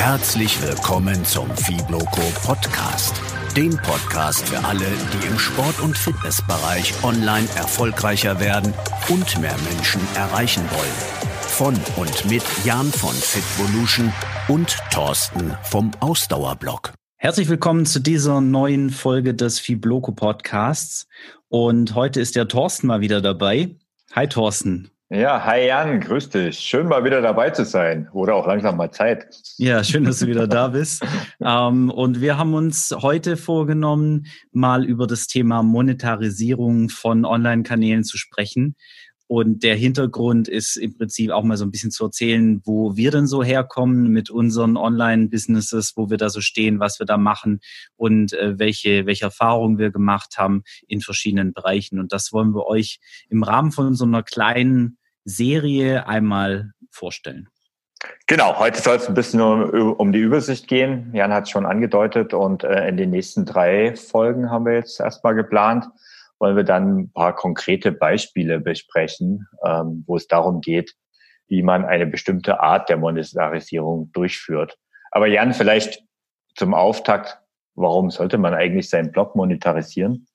Herzlich willkommen zum Fibloco Podcast. Dem Podcast für alle, die im Sport- und Fitnessbereich online erfolgreicher werden und mehr Menschen erreichen wollen. Von und mit Jan von Fitvolution und Thorsten vom Ausdauerblock. Herzlich willkommen zu dieser neuen Folge des Fibloco Podcasts. Und heute ist der Thorsten mal wieder dabei. Hi Thorsten. Ja, hi Jan, grüß dich. Schön mal wieder dabei zu sein. Oder auch langsam mal Zeit. Ja, schön, dass du wieder da bist. ähm, und wir haben uns heute vorgenommen, mal über das Thema Monetarisierung von Online-Kanälen zu sprechen. Und der Hintergrund ist im Prinzip auch mal so ein bisschen zu erzählen, wo wir denn so herkommen mit unseren Online-Businesses, wo wir da so stehen, was wir da machen und äh, welche, welche Erfahrungen wir gemacht haben in verschiedenen Bereichen. Und das wollen wir euch im Rahmen von so einer kleinen Serie einmal vorstellen. Genau, heute soll es ein bisschen um, um, die Übersicht gehen. Jan hat es schon angedeutet und äh, in den nächsten drei Folgen haben wir jetzt erstmal geplant, wollen wir dann ein paar konkrete Beispiele besprechen, ähm, wo es darum geht, wie man eine bestimmte Art der Monetarisierung durchführt. Aber Jan, vielleicht zum Auftakt, warum sollte man eigentlich seinen Blog monetarisieren?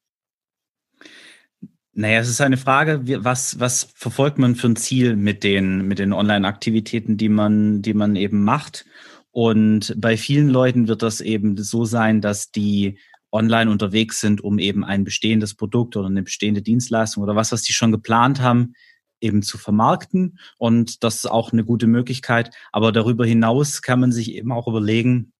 Naja, es ist eine Frage, was, was verfolgt man für ein Ziel mit den, mit den Online-Aktivitäten, die man, die man eben macht? Und bei vielen Leuten wird das eben so sein, dass die online unterwegs sind, um eben ein bestehendes Produkt oder eine bestehende Dienstleistung oder was, was die schon geplant haben, eben zu vermarkten. Und das ist auch eine gute Möglichkeit. Aber darüber hinaus kann man sich eben auch überlegen,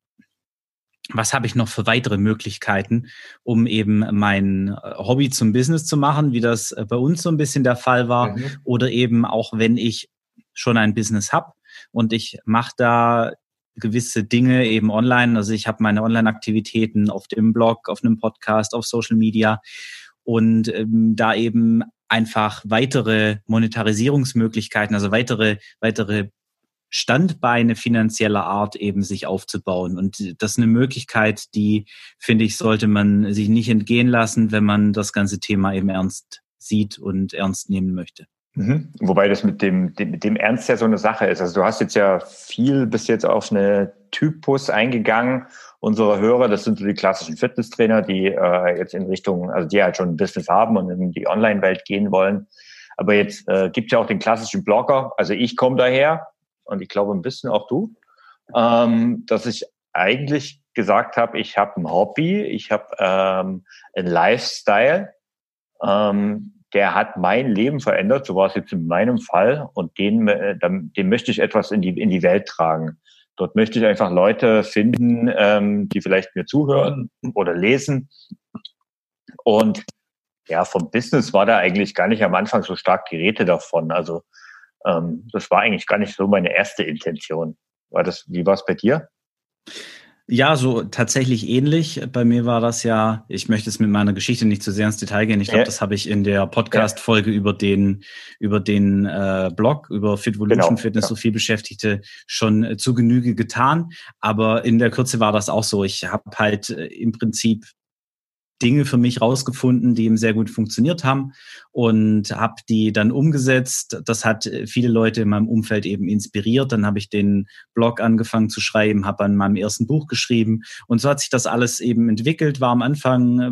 was habe ich noch für weitere Möglichkeiten, um eben mein äh, Hobby zum Business zu machen, wie das äh, bei uns so ein bisschen der Fall war, mhm. oder eben auch wenn ich schon ein Business habe und ich mache da gewisse Dinge eben online. Also ich habe meine Online-Aktivitäten auf dem Blog, auf einem Podcast, auf Social Media und ähm, da eben einfach weitere Monetarisierungsmöglichkeiten, also weitere weitere Standbeine finanzieller Art eben sich aufzubauen. Und das ist eine Möglichkeit, die, finde ich, sollte man sich nicht entgehen lassen, wenn man das ganze Thema eben ernst sieht und ernst nehmen möchte. Mhm. Wobei das mit dem, dem, mit dem Ernst ja so eine Sache ist. Also du hast jetzt ja viel bis jetzt auf eine Typus eingegangen. Unsere Hörer, das sind so die klassischen Fitnesstrainer, die äh, jetzt in Richtung, also die halt schon ein Business haben und in die Online-Welt gehen wollen. Aber jetzt äh, gibt ja auch den klassischen Blogger. Also ich komme daher, und ich glaube ein bisschen auch du, ähm, dass ich eigentlich gesagt habe, ich habe ein Hobby, ich habe ähm, einen Lifestyle, ähm, der hat mein Leben verändert, so war es jetzt in meinem Fall, und den, äh, den möchte ich etwas in die, in die Welt tragen. Dort möchte ich einfach Leute finden, ähm, die vielleicht mir zuhören oder lesen. Und ja, vom Business war da eigentlich gar nicht am Anfang so stark die Rede davon. Also ähm, das war eigentlich gar nicht so meine erste Intention. War das, wie war es bei dir? Ja, so tatsächlich ähnlich. Bei mir war das ja, ich möchte es mit meiner Geschichte nicht zu sehr ins Detail gehen. Ich glaube, ja. das habe ich in der Podcast-Folge ja. über den, über den äh, Blog, über Fitvolution genau, Fitness, genau. so viel Beschäftigte, schon äh, zu Genüge getan. Aber in der Kürze war das auch so. Ich habe halt äh, im Prinzip Dinge für mich rausgefunden, die ihm sehr gut funktioniert haben und habe die dann umgesetzt. Das hat äh, viele Leute in meinem Umfeld eben inspiriert. Dann habe ich den Blog angefangen zu schreiben, habe an meinem ersten Buch geschrieben und so hat sich das alles eben entwickelt. War am Anfang äh,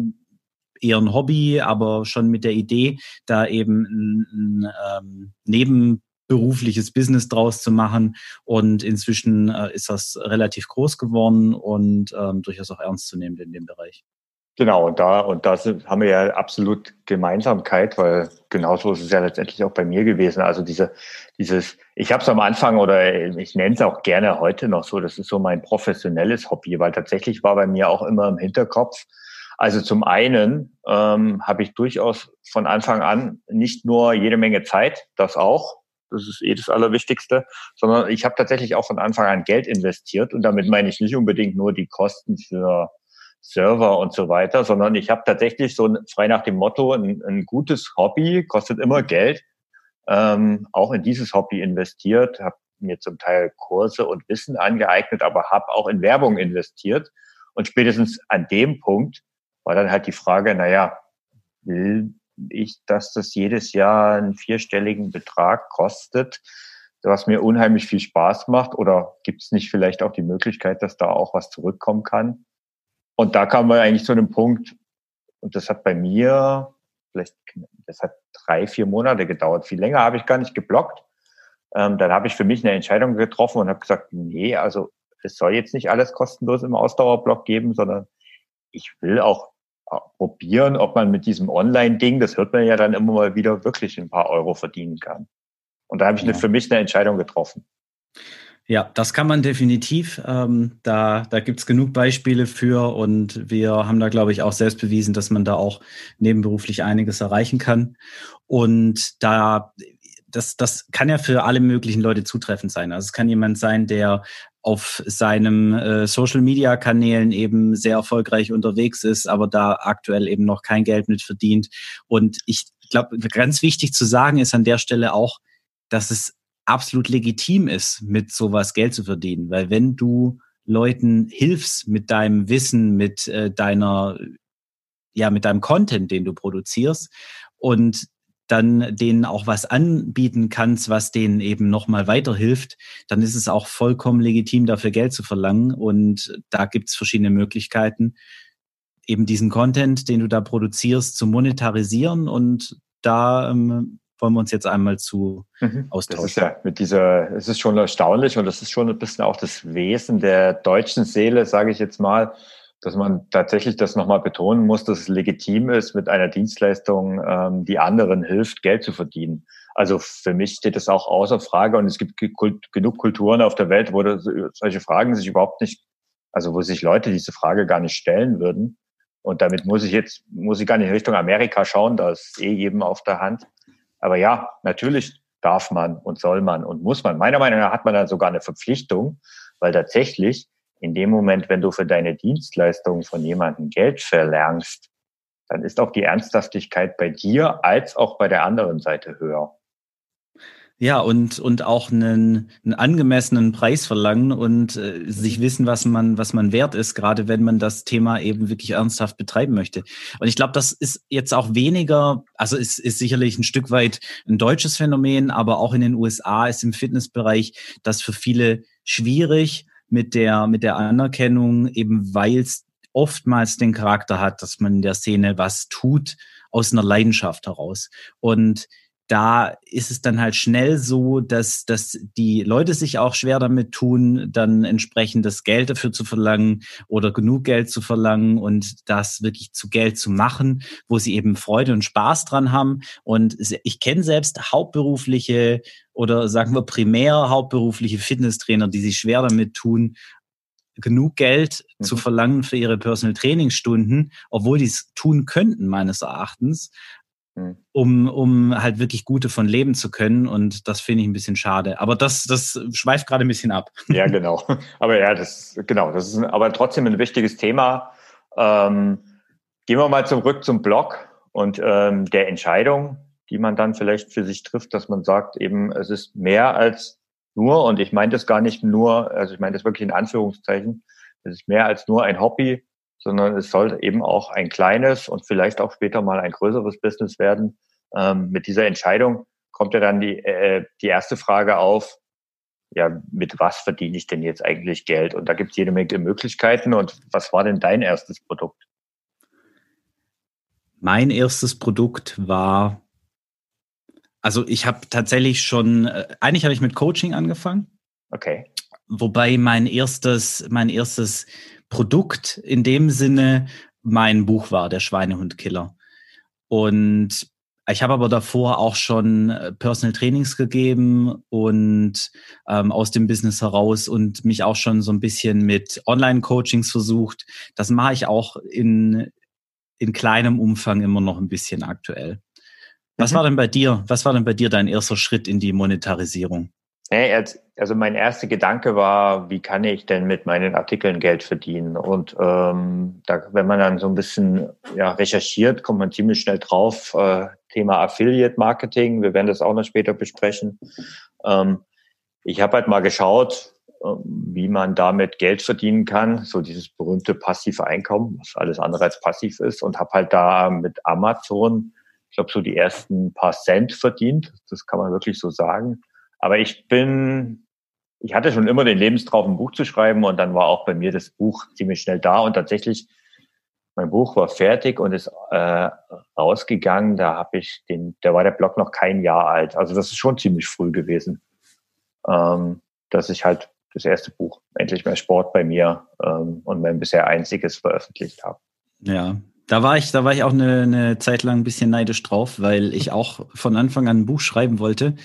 eher ein Hobby, aber schon mit der Idee, da eben ein, ein ähm, nebenberufliches Business draus zu machen. Und inzwischen äh, ist das relativ groß geworden und ähm, durchaus auch ernst zu nehmen in dem Bereich. Genau, und da, und da sind, haben wir ja absolut Gemeinsamkeit, weil genauso ist es ja letztendlich auch bei mir gewesen. Also diese, dieses, ich habe es am Anfang oder ich nenne es auch gerne heute noch so, das ist so mein professionelles Hobby, weil tatsächlich war bei mir auch immer im Hinterkopf, also zum einen ähm, habe ich durchaus von Anfang an nicht nur jede Menge Zeit, das auch, das ist eh das Allerwichtigste, sondern ich habe tatsächlich auch von Anfang an Geld investiert und damit meine ich nicht unbedingt nur die Kosten für Server und so weiter, sondern ich habe tatsächlich so frei nach dem Motto, ein, ein gutes Hobby kostet immer Geld, ähm, auch in dieses Hobby investiert, habe mir zum Teil Kurse und Wissen angeeignet, aber habe auch in Werbung investiert. Und spätestens an dem Punkt war dann halt die Frage, naja, will ich, dass das jedes Jahr einen vierstelligen Betrag kostet? was mir unheimlich viel Spaß macht? Oder gibt es nicht vielleicht auch die Möglichkeit, dass da auch was zurückkommen kann? Und da kam man eigentlich zu einem Punkt, und das hat bei mir vielleicht, das hat drei, vier Monate gedauert. Viel länger habe ich gar nicht geblockt. Ähm, dann habe ich für mich eine Entscheidung getroffen und habe gesagt, nee, also es soll jetzt nicht alles kostenlos im Ausdauerblock geben, sondern ich will auch probieren, ob man mit diesem Online-Ding, das hört man ja dann immer mal wieder, wirklich ein paar Euro verdienen kann. Und da habe ich ja. für mich eine Entscheidung getroffen. Ja, das kann man definitiv. Ähm, da da gibt es genug Beispiele für und wir haben da, glaube ich, auch selbst bewiesen, dass man da auch nebenberuflich einiges erreichen kann. Und da das, das kann ja für alle möglichen Leute zutreffend sein. Also es kann jemand sein, der auf seinem äh, Social Media Kanälen eben sehr erfolgreich unterwegs ist, aber da aktuell eben noch kein Geld mit verdient. Und ich glaube, ganz wichtig zu sagen ist an der Stelle auch, dass es absolut legitim ist, mit sowas Geld zu verdienen. Weil wenn du Leuten hilfst mit deinem Wissen, mit äh, deiner, ja, mit deinem Content, den du produzierst und dann denen auch was anbieten kannst, was denen eben nochmal weiterhilft, dann ist es auch vollkommen legitim, dafür Geld zu verlangen. Und da gibt's verschiedene Möglichkeiten, eben diesen Content, den du da produzierst, zu monetarisieren. Und da ähm, wollen wir uns jetzt einmal zu mhm. austauschen. Das ist ja mit dieser, es ist schon erstaunlich und das ist schon ein bisschen auch das Wesen der deutschen Seele, sage ich jetzt mal, dass man tatsächlich das nochmal betonen muss, dass es legitim ist, mit einer Dienstleistung, ähm, die anderen hilft, Geld zu verdienen. Also für mich steht das auch außer Frage und es gibt genug Kulturen auf der Welt, wo das, solche Fragen sich überhaupt nicht, also wo sich Leute diese Frage gar nicht stellen würden. Und damit muss ich jetzt, muss ich gar nicht in Richtung Amerika schauen, da ist eh jedem auf der Hand. Aber ja, natürlich darf man und soll man und muss man. Meiner Meinung nach hat man dann sogar eine Verpflichtung, weil tatsächlich in dem Moment, wenn du für deine Dienstleistung von jemandem Geld verlangst, dann ist auch die Ernsthaftigkeit bei dir als auch bei der anderen Seite höher. Ja, und, und auch einen, einen angemessenen Preis verlangen und äh, sich wissen, was man, was man wert ist, gerade wenn man das Thema eben wirklich ernsthaft betreiben möchte. Und ich glaube, das ist jetzt auch weniger, also ist, ist sicherlich ein Stück weit ein deutsches Phänomen, aber auch in den USA ist im Fitnessbereich das für viele schwierig mit der, mit der Anerkennung, eben weil es oftmals den Charakter hat, dass man in der Szene was tut aus einer Leidenschaft heraus. Und da ist es dann halt schnell so, dass, dass die Leute sich auch schwer damit tun, dann entsprechend das Geld dafür zu verlangen oder genug Geld zu verlangen und das wirklich zu Geld zu machen, wo sie eben Freude und Spaß dran haben. Und ich kenne selbst hauptberufliche oder sagen wir primär hauptberufliche Fitnesstrainer, die sich schwer damit tun, genug Geld mhm. zu verlangen für ihre Personal Trainingsstunden, obwohl die es tun könnten, meines Erachtens. Hm. um, um halt wirklich gute von leben zu können. Und das finde ich ein bisschen schade. Aber das, das schweift gerade ein bisschen ab. Ja, genau. Aber ja, das, genau, das ist aber trotzdem ein wichtiges Thema. Ähm, gehen wir mal zurück zum Blog und ähm, der Entscheidung, die man dann vielleicht für sich trifft, dass man sagt, eben, es ist mehr als nur, und ich meine das gar nicht nur, also ich meine das wirklich in Anführungszeichen, es ist mehr als nur ein Hobby, sondern es soll eben auch ein kleines und vielleicht auch später mal ein größeres Business werden. Ähm, mit dieser Entscheidung kommt ja dann die, äh, die erste Frage auf, ja, mit was verdiene ich denn jetzt eigentlich Geld? Und da gibt es jede Menge Möglichkeiten. Und was war denn dein erstes Produkt? Mein erstes Produkt war, also ich habe tatsächlich schon, äh, eigentlich habe ich mit Coaching angefangen. Okay. Wobei mein erstes, mein erstes Produkt in dem Sinne mein Buch war, der Schweinehundkiller. Und ich habe aber davor auch schon äh, Personal Trainings gegeben und ähm, aus dem Business heraus und mich auch schon so ein bisschen mit Online-Coachings versucht. Das mache ich auch in, in kleinem Umfang immer noch ein bisschen aktuell. Was mhm. war denn bei dir? Was war denn bei dir dein erster Schritt in die Monetarisierung? Also mein erster Gedanke war, wie kann ich denn mit meinen Artikeln Geld verdienen? Und ähm, da, wenn man dann so ein bisschen ja, recherchiert, kommt man ziemlich schnell drauf. Äh, Thema Affiliate Marketing. Wir werden das auch noch später besprechen. Ähm, ich habe halt mal geschaut, äh, wie man damit Geld verdienen kann, so dieses berühmte passive Einkommen, was alles andere als passiv ist, und habe halt da mit Amazon, ich glaube, so die ersten paar Cent verdient. Das kann man wirklich so sagen Aber ich bin, ich hatte schon immer den Lebenstraum, ein Buch zu schreiben und dann war auch bei mir das Buch ziemlich schnell da und tatsächlich mein Buch war fertig und ist äh, rausgegangen. Da habe ich den, da war der Blog noch kein Jahr alt. Also das ist schon ziemlich früh gewesen, ähm, dass ich halt das erste Buch endlich mehr Sport bei mir ähm, und mein bisher einziges veröffentlicht habe. Ja, da war ich, da war ich auch eine, eine Zeit lang ein bisschen neidisch drauf, weil ich auch von Anfang an ein Buch schreiben wollte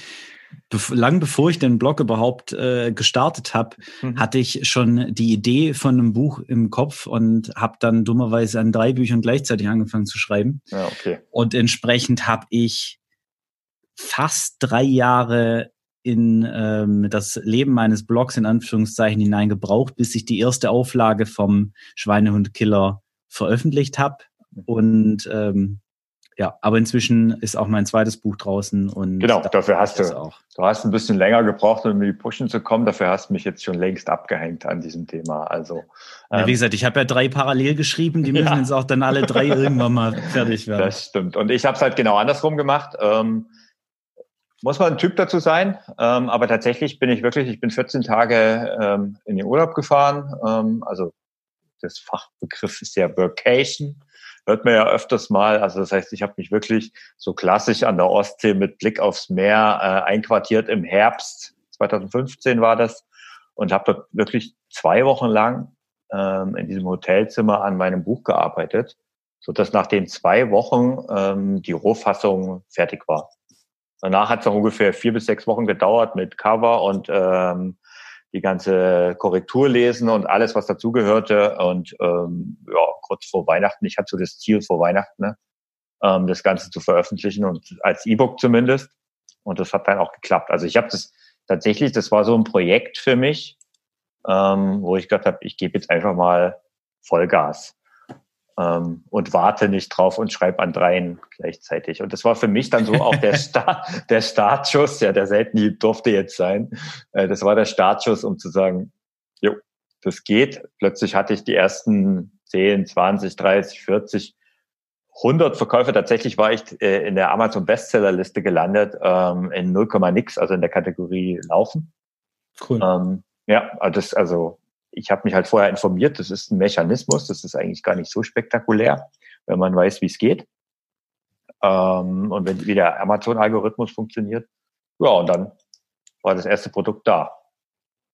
lang bevor ich den Blog überhaupt äh, gestartet habe, mhm. hatte ich schon die Idee von einem Buch im Kopf und habe dann dummerweise an drei Büchern gleichzeitig angefangen zu schreiben. Ja, okay. Und entsprechend habe ich fast drei Jahre in ähm, das Leben meines Blogs in Anführungszeichen hineingebraucht, bis ich die erste Auflage vom Schweinehundkiller veröffentlicht habe. Mhm. Und ähm, ja, aber inzwischen ist auch mein zweites Buch draußen und genau, dafür hast du auch. Du hast ein bisschen länger gebraucht, um in die Pushen zu kommen. Dafür hast du mich jetzt schon längst abgehängt an diesem Thema. Also ja, wie ähm, gesagt, ich habe ja drei parallel geschrieben. Die müssen ja. jetzt auch dann alle drei irgendwann mal fertig werden. Das stimmt. Und ich habe es halt genau andersrum gemacht. Ähm, muss man ein Typ dazu sein, ähm, aber tatsächlich bin ich wirklich, ich bin 14 Tage ähm, in den Urlaub gefahren. Ähm, also das Fachbegriff ist ja Vacation hört man ja öfters mal. Also das heißt, ich habe mich wirklich so klassisch an der Ostsee mit Blick aufs Meer äh, einquartiert im Herbst 2015 war das und habe dort wirklich zwei Wochen lang ähm, in diesem Hotelzimmer an meinem Buch gearbeitet, so dass nach den zwei Wochen ähm, die Rohfassung fertig war. Danach hat es ungefähr vier bis sechs Wochen gedauert mit Cover und ähm, die ganze Korrektur lesen und alles, was dazugehörte. Und ähm, ja, kurz vor Weihnachten, ich hatte so das Ziel vor Weihnachten, ne, ähm, das Ganze zu veröffentlichen und als E-Book zumindest. Und das hat dann auch geklappt. Also ich habe das tatsächlich, das war so ein Projekt für mich, ähm, wo ich gedacht habe, ich gebe jetzt einfach mal Vollgas ähm, und warte nicht drauf und schreibe an dreien gleichzeitig. Und das war für mich dann so auch der, Start, der Startschuss, ja, der selten durfte jetzt sein. Äh, das war der Startschuss, um zu sagen, jo, das geht. Plötzlich hatte ich die ersten 10, 20, 30, 40, 100 Verkäufe. Tatsächlich war ich äh, in der Amazon Bestsellerliste gelandet ähm, in 0, nix, also in der Kategorie Laufen. Cool. Ähm, ja, das, also ich habe mich halt vorher informiert, das ist ein Mechanismus, das ist eigentlich gar nicht so spektakulär, wenn man weiß, wie es geht. Ähm, und wenn, wie der Amazon-Algorithmus funktioniert. Ja, und dann war das erste Produkt da.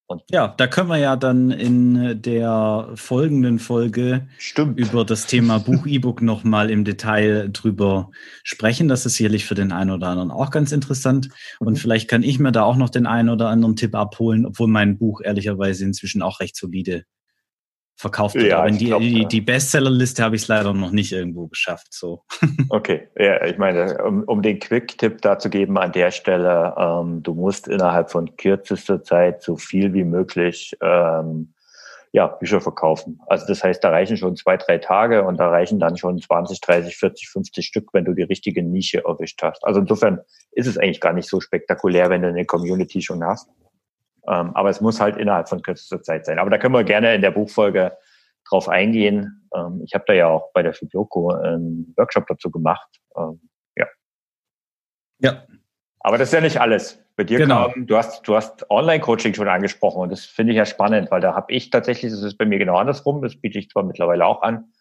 Und ja, da können wir ja dann in der folgenden Folge Stimmt. über das Thema Buch E-Book nochmal im Detail drüber sprechen. Das ist sicherlich für den einen oder anderen auch ganz interessant. Mhm. Und vielleicht kann ich mir da auch noch den einen oder anderen Tipp abholen, obwohl mein Buch ehrlicherweise inzwischen auch recht solide verkauft wird. Ja, Aber in die, glaub, die, die Bestsellerliste habe ich es leider noch nicht irgendwo geschafft. So. Okay, ja, ich meine, um, um den Quick-Tipp da zu geben an der Stelle, ähm, du musst innerhalb von kürzester Zeit so viel wie möglich ähm, ja, Bücher verkaufen. Also das heißt, da reichen schon zwei, drei Tage und da reichen dann schon 20, 30, 40, 50 Stück, wenn du die richtige Nische erwischt hast. Also insofern ist es eigentlich gar nicht so spektakulär, wenn du eine Community schon hast. Ähm, aber es muss halt innerhalb von kürzester Zeit sein. Aber da können wir gerne in der Buchfolge drauf eingehen. Ähm, ich habe da ja auch bei der Fibloco einen Workshop dazu gemacht. Ähm, ja. Ja. Aber das ist ja nicht alles. Bei dir genau. kam, du hast, du hast Online-Coaching schon angesprochen und das finde ich ja spannend, weil da habe ich tatsächlich, das ist bei mir genau andersrum, das biete ich zwar mittlerweile auch an,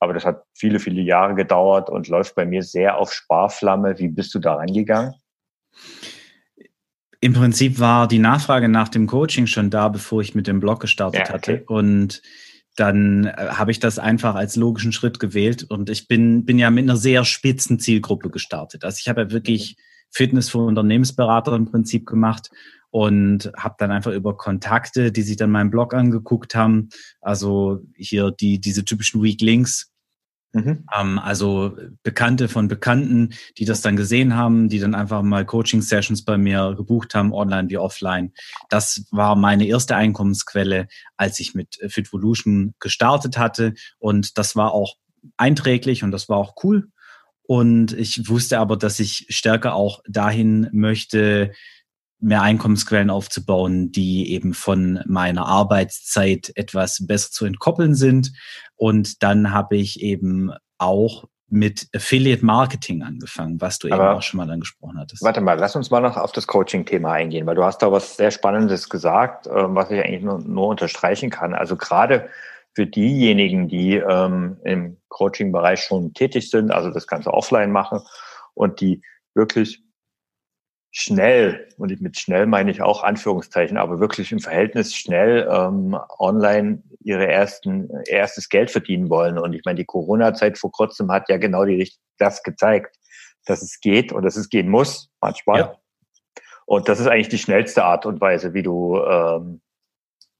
aber das hat viele, viele Jahre gedauert und läuft bei mir sehr auf Sparflamme. Wie bist du da rangegangen? Im Prinzip war die Nachfrage nach dem Coaching schon da, bevor ich mit dem Blog gestartet ja, okay. hatte. Und dann äh, habe ich das einfach als logischen Schritt gewählt. Und ich bin, bin ja mit einer sehr spitzen Zielgruppe gestartet. Also ich habe ja wirklich Fitness für Unternehmensberater im Prinzip gemacht und habe dann einfach über Kontakte, die sich dann meinen Blog angeguckt haben, also hier die diese typischen Weak Links Mhm. Ähm, also Bekannte von Bekannten, die das dann gesehen haben, die dann einfach mal Coaching-Sessions bei mir gebucht haben, online wie offline. Das war meine erste Einkommensquelle, als ich mit Fitvolution gestartet hatte. Und das war auch einträglich und das war auch cool. Und ich wusste aber, dass ich stärker auch dahin möchte, mehr Einkommensquellen aufzubauen, die eben von meiner Arbeitszeit etwas besser zu entkoppeln sind. Und dann habe ich eben auch mit Affiliate Marketing angefangen, was du Aber eben auch schon mal angesprochen hattest. Warte mal, lass uns mal noch auf das Coaching-Thema eingehen, weil du hast da was sehr Spannendes gesagt, ähm, was ich eigentlich nur, nur unterstreichen kann. Also gerade für diejenigen, die ähm, im Coaching-Bereich schon tätig sind, also das Ganze offline machen und die wirklich schnell, und mit schnell meine ich auch Anführungszeichen, aber wirklich im Verhältnis schnell ähm, online ihre ersten erstes Geld verdienen wollen. Und ich meine, die Corona-Zeit vor kurzem hat ja genau die, das gezeigt, dass es geht und dass es gehen muss, manchmal. Ja. Und das ist eigentlich die schnellste Art und Weise, wie du ähm,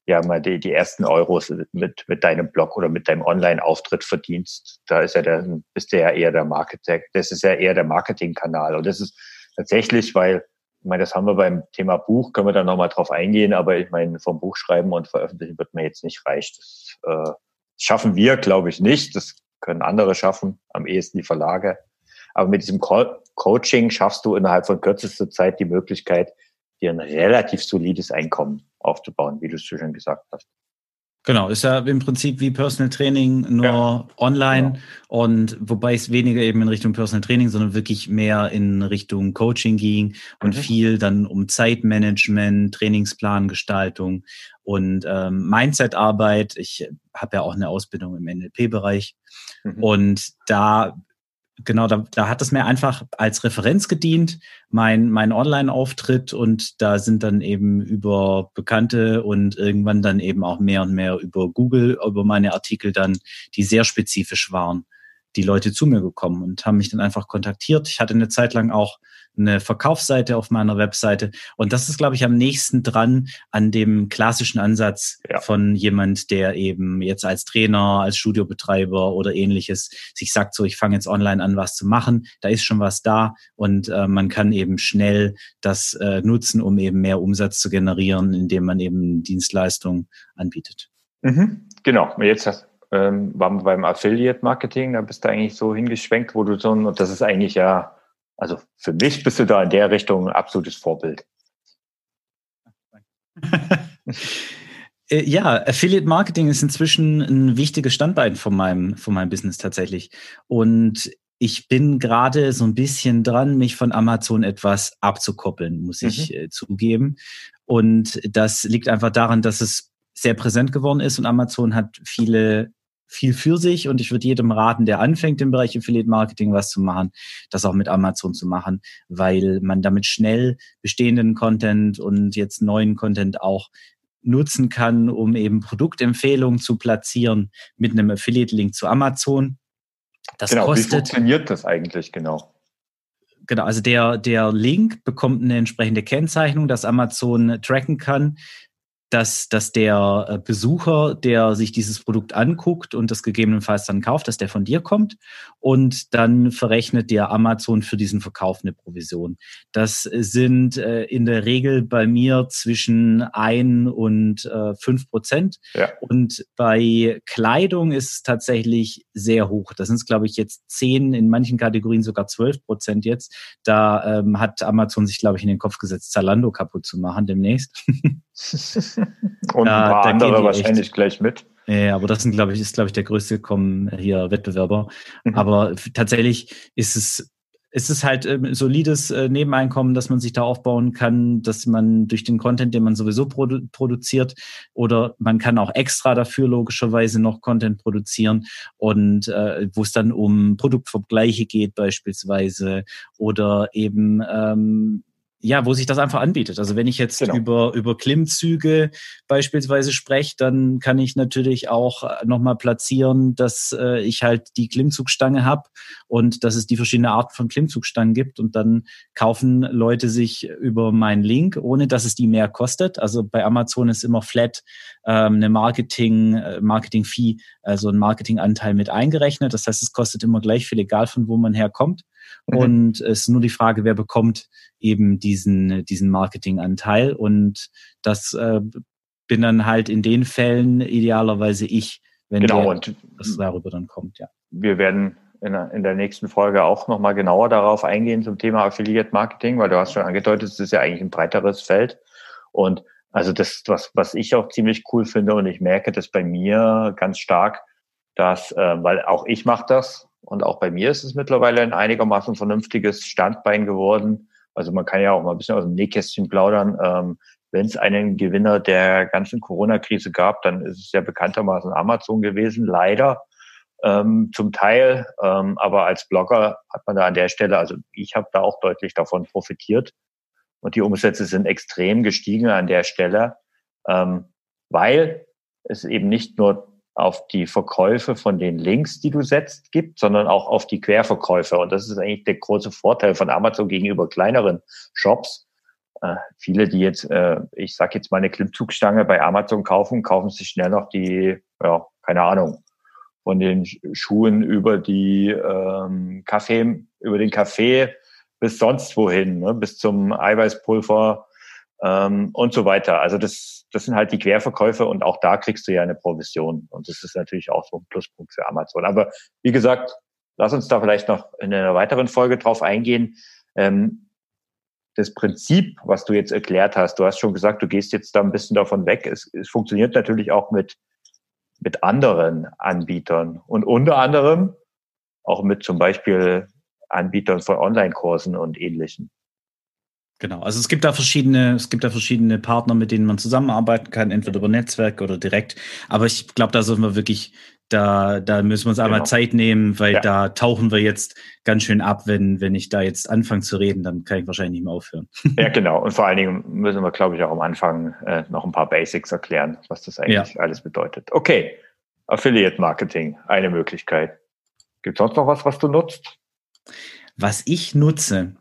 ja mal die, die ersten Euros mit, mit deinem Blog oder mit deinem Online-Auftritt verdienst. Da ist ja der, bist du ja eher der Marketing, das ist ja eher der Marketingkanal. Und das ist tatsächlich, weil, ich meine, das haben wir beim Thema Buch, können wir da nochmal drauf eingehen, aber ich meine, vom Buch schreiben und veröffentlichen wird mir jetzt nicht reich. Das äh, schaffen wir, glaube ich, nicht. Das können andere schaffen, am ehesten die Verlage. Aber mit diesem Co Coaching schaffst du innerhalb von kürzester Zeit die Möglichkeit, dir ein relativ solides Einkommen aufzubauen, wie du es schon gesagt hast. Genau, ist ja im Prinzip wie Personal Training, nur ja, online. Genau. Und wobei es weniger eben in Richtung Personal Training, sondern wirklich mehr in Richtung Coaching ging und mhm. viel dann um Zeitmanagement, Trainingsplangestaltung und ähm, Mindset-Arbeit. Ich habe ja auch eine Ausbildung im NLP-Bereich. Mhm. Und da genau, da, da hat es mir einfach als Referenz gedient, mein, mein Online-Auftritt und da sind dann eben über Bekannte und irgendwann dann eben auch mehr und mehr über Google, über meine Artikel dann, die sehr spezifisch waren, die Leute zu mir gekommen und haben mich dann einfach kontaktiert. Ich hatte eine Zeit lang auch eine Verkaufsseite auf meiner Webseite. Und das ist, glaube ich, am nächsten dran an dem klassischen Ansatz ja. von jemand, der eben jetzt als Trainer, als Studiobetreiber oder ähnliches sich sagt, so, ich fange jetzt online an, was zu machen. Da ist schon was da und äh, man kann eben schnell das äh, nutzen, um eben mehr Umsatz zu generieren, indem man eben Dienstleistungen anbietet. Mhm. Genau. Jetzt hast, ähm, waren wir beim Affiliate Marketing, da bist du eigentlich so hingeschwenkt, wo du so, und das ist eigentlich ja also für mich bist du da in der Richtung ein absolutes Vorbild. Äh, ja, Affiliate Marketing ist inzwischen ein wichtiges Standbein von meinem, von meinem Business tatsächlich. Und ich bin gerade so ein bisschen dran, mich von Amazon etwas abzukoppeln, muss ich mhm. äh, zugeben. Und das liegt einfach daran, dass es sehr präsent geworden ist und Amazon hat viele viel für sich und ich würde jedem raten, der anfängt im Bereich Affiliate Marketing was zu machen, das auch mit Amazon zu machen, weil man damit schnell bestehenden Content und jetzt neuen Content auch nutzen kann, um eben Produktempfehlungen zu platzieren mit einem Affiliate-Link zu Amazon. Das genau, kostet, wie funktioniert das eigentlich genau? Genau, also der, der Link bekommt eine entsprechende Kennzeichnung, dass Amazon tracken kann, dass, dass der äh, Besucher, der sich dieses Produkt anguckt und das gegebenenfalls dann kauft, dass der von dir kommt und dann verrechnet dir Amazon für diesen Verkauf eine Provision. Das sind äh, in der Regel bei mir zwischen ein und äh, fünf Prozent. Ja. Und bei Kleidung ist es tatsächlich sehr hoch. Das sind glaube ich, jetzt zehn, in manchen Kategorien sogar zwölf Prozent jetzt. Da ähm, hat Amazon sich, glaube ich, in den Kopf gesetzt, Zalando kaputt zu machen demnächst. Und da, ein paar andere wahrscheinlich echt. gleich mit. Ja, aber das sind, glaube ich, ist, glaube ich, der größte kommen hier Wettbewerber. Mhm. Aber tatsächlich ist es, ist es halt ähm, solides äh, Nebeneinkommen, dass man sich da aufbauen kann, dass man durch den Content, den man sowieso produ produziert, oder man kann auch extra dafür logischerweise noch Content produzieren und äh, wo es dann um Produktvergleiche geht beispielsweise oder eben ähm, ja, wo sich das einfach anbietet. Also wenn ich jetzt genau. über, über Klimmzüge beispielsweise spreche, dann kann ich natürlich auch äh, nochmal platzieren, dass äh, ich halt die Klimmzugstange habe und dass es die verschiedene Arten von Klimmzugstangen gibt und dann kaufen Leute sich über meinen Link, ohne dass es die mehr kostet. Also bei Amazon ist immer flat ähm, eine Marketing, äh, Marketing-Fee, also ein Marketinganteil mit eingerechnet. Das heißt, es kostet immer gleich viel, egal von wo man herkommt. Mhm. Und es ist nur die Frage, wer bekommt eben diesen, diesen Marketinganteil. Und das äh, bin dann halt in den Fällen idealerweise ich, wenn genau, der, und das darüber dann kommt, ja. Wir werden in der, in der nächsten Folge auch nochmal genauer darauf eingehen zum Thema Affiliate Marketing, weil du hast schon angedeutet, es ist ja eigentlich ein breiteres Feld. Und also das, was, was ich auch ziemlich cool finde und ich merke das bei mir ganz stark, dass, äh, weil auch ich mache das, Und auch bei mir ist es mittlerweile ein einigermaßen vernünftiges Standbein geworden. Also man kann ja auch mal ein bisschen aus dem Nähkästchen plaudern. Ähm, Wenn es einen Gewinner der ganzen Corona-Krise gab, dann ist es ja bekanntermaßen Amazon gewesen, leider ähm, zum Teil. Ähm, aber als Blogger hat man da an der Stelle, also ich habe da auch deutlich davon profitiert. Und die Umsätze sind extrem gestiegen an der Stelle, ähm, weil es eben nicht nur auf die Verkäufe von den Links, die du setzt, gibt, sondern auch auf die Querverkäufe. Und das ist eigentlich der große Vorteil von Amazon gegenüber kleineren Shops. Äh, viele, die jetzt, äh, ich sag jetzt mal eine Klimmzugstange bei Amazon kaufen, kaufen sich schnell noch die, ja, keine Ahnung, von den Schuhen über die ähm, Kaffee, über den Kaffee bis sonst wohin, ne, bis zum Eiweißpulver ähm, und so weiter. Also das, das sind halt die Querverkäufe und auch da kriegst du ja eine Provision. Und das ist natürlich auch so ein Pluspunkt für Amazon. Aber wie gesagt, lass uns da vielleicht noch in einer weiteren Folge drauf eingehen. Ähm, das Prinzip, was du jetzt erklärt hast, du hast schon gesagt, du gehst jetzt da ein bisschen davon weg. Es, es funktioniert natürlich auch mit mit anderen Anbietern und unter anderem auch mit zum Beispiel Anbietern von Online-Kursen und ähnlichen. Genau, also es gibt da verschiedene, es gibt da verschiedene Partner, mit denen man zusammenarbeiten kann, entweder über Netzwerk oder direkt. Aber ich glaube, da sollten wir wirklich da, da müssen wir uns einmal genau. Zeit nehmen, weil ja. da tauchen wir jetzt ganz schön ab. Wenn, wenn ich da jetzt anfange zu reden, dann kann ich wahrscheinlich nicht mehr aufhören. Ja, genau. Und vor allen Dingen müssen wir, glaube ich, auch am Anfang äh, noch ein paar Basics erklären, was das eigentlich ja. alles bedeutet. Okay, Affiliate Marketing, eine Möglichkeit. Gibt es sonst noch was, was du nutzt? Was ich nutze,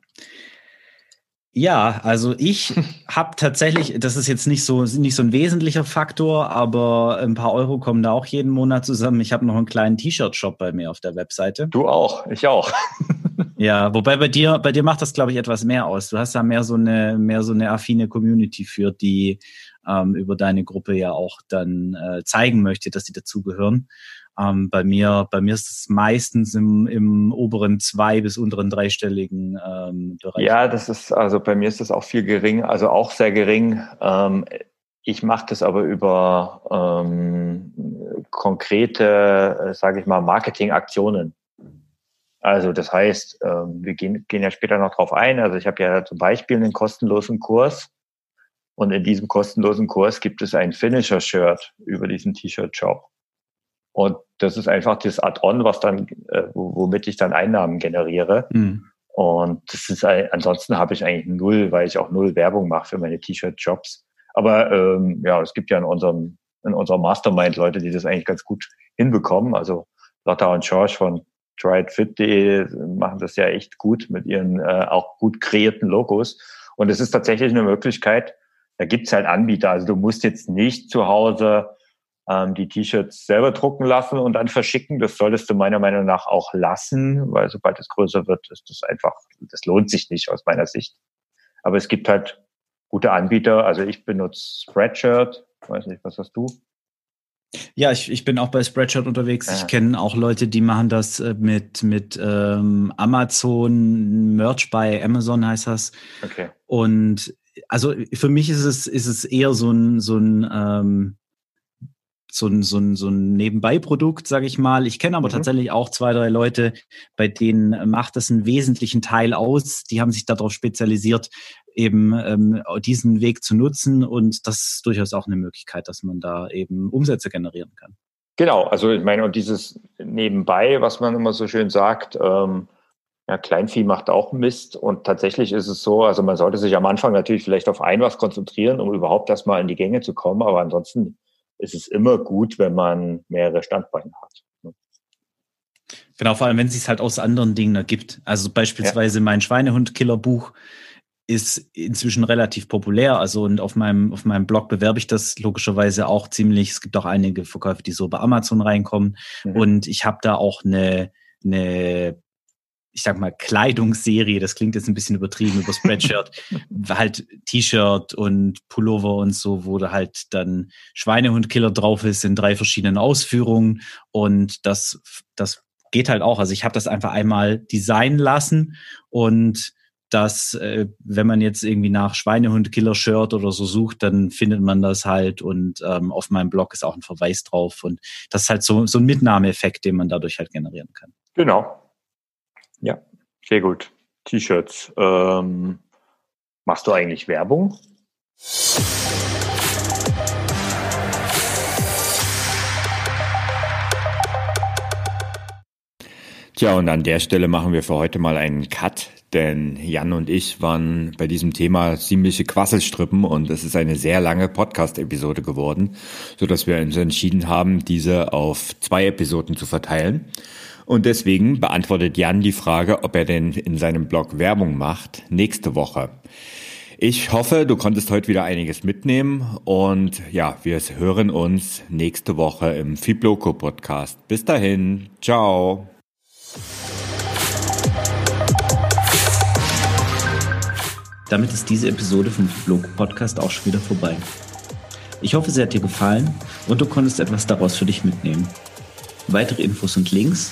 ja, also ich habe tatsächlich, das ist jetzt nicht so nicht so ein wesentlicher Faktor, aber ein paar Euro kommen da auch jeden Monat zusammen. Ich habe noch einen kleinen T-Shirt-Shop bei mir auf der Webseite. Du auch, ich auch. ja, wobei bei dir bei dir macht das glaube ich etwas mehr aus. Du hast da mehr so eine mehr so eine affine Community für die ähm, über deine Gruppe ja auch dann äh, zeigen möchte, dass sie dazugehören. Ähm, bei mir, bei mir ist es meistens im, im oberen zwei bis unteren dreistelligen ähm, Bereich. Ja, das ist also bei mir ist das auch viel gering, also auch sehr gering. Ähm, ich mache das aber über ähm, konkrete, äh, sage ich mal, Marketingaktionen. Also das heißt, ähm, wir gehen, gehen ja später noch drauf ein. Also ich habe ja zum Beispiel einen kostenlosen Kurs und in diesem kostenlosen Kurs gibt es ein Finisher-Shirt über diesen T-Shirt-Shop. Und das ist einfach das Add-on, was dann, äh, womit ich dann Einnahmen generiere. Mhm. Und das ist ansonsten habe ich eigentlich null, weil ich auch null Werbung mache für meine T-Shirt-Jobs. Aber ähm, ja, es gibt ja in unserem in unserem Mastermind Leute, die das eigentlich ganz gut hinbekommen. Also Lotta und George von tryitfit.de machen das ja echt gut mit ihren äh, auch gut kreierten Logos. Und es ist tatsächlich eine Möglichkeit, da gibt es halt Anbieter. Also du musst jetzt nicht zu Hause ähm, die T-Shirts selber drucken lassen und dann verschicken. Das solltest du meiner Meinung nach auch lassen, weil sobald es größer wird, ist das einfach, das lohnt sich nicht aus meiner Sicht. Aber es gibt halt gute Anbieter. Also ich benutze Spreadshirt. Weiß nicht, was hast du? Ja, ich, ich bin auch bei Spreadshirt unterwegs. Ja. Ich kenne auch Leute, die machen das äh, mit, mit ähm, Amazon, Merch bei Amazon heißt das. Okay. Und also für mich ist es, ist es eher so ein, so ein ähm, so ein, so ein, so ein Nebenbeiprodukt, sage ich mal. Ich kenne aber mhm. tatsächlich auch zwei, drei Leute, bei denen macht das einen wesentlichen Teil aus. Die haben sich darauf spezialisiert, eben ähm, diesen Weg zu nutzen. Und das ist durchaus auch eine Möglichkeit, dass man da eben Umsätze generieren kann. Genau, also ich meine, und dieses Nebenbei, was man immer so schön sagt, ähm, ja, Kleinvieh macht auch Mist. Und tatsächlich ist es so, also man sollte sich am Anfang natürlich vielleicht auf ein was konzentrieren, um überhaupt erstmal in die Gänge zu kommen. Aber ansonsten ist es immer gut, wenn man mehrere Standbeine hat. Ne? Genau, vor allem, wenn es sich halt aus anderen Dingen ergibt. Also beispielsweise ja. mein Schweinehund-Killer-Buch ist inzwischen relativ populär. Also und auf meinem, auf meinem Blog bewerbe ich das logischerweise auch ziemlich. Es gibt auch einige Verkäufe, die so bei Amazon reinkommen. Mhm. Und ich habe da auch eine, eine ich sag mal, Kleidungsserie, das klingt jetzt ein bisschen übertrieben über Spreadshirt, halt T-Shirt und Pullover und so, wo da halt dann Schweinehundkiller drauf ist in drei verschiedenen Ausführungen und das, das geht halt auch. Also ich habe das einfach einmal designen lassen und dass äh, wenn man jetzt irgendwie nach Schweinehund-Killer-Shirt oder so sucht, dann findet man das halt und ähm, auf meinem Blog ist auch ein Verweis drauf und das ist halt so, so ein Mitnahmeeffekt, den man dadurch halt generieren kann. Genau. Ja, sehr gut. T-Shirts. Ähm, machst du eigentlich Werbung? Tja, und an der Stelle machen wir für heute mal einen Cut, denn Jan und ich waren bei diesem Thema ziemliche Quasselstrippen und es ist eine sehr lange Podcast-Episode geworden, so dass wir uns entschieden haben, diese auf zwei Episoden zu verteilen. Und deswegen beantwortet Jan die Frage, ob er denn in seinem Blog Werbung macht, nächste Woche. Ich hoffe, du konntest heute wieder einiges mitnehmen und ja, wir hören uns nächste Woche im Fibloco Podcast. Bis dahin, ciao. Damit ist diese Episode vom Blog Podcast auch schon wieder vorbei. Ich hoffe, sie hat dir gefallen und du konntest etwas daraus für dich mitnehmen. Weitere Infos und Links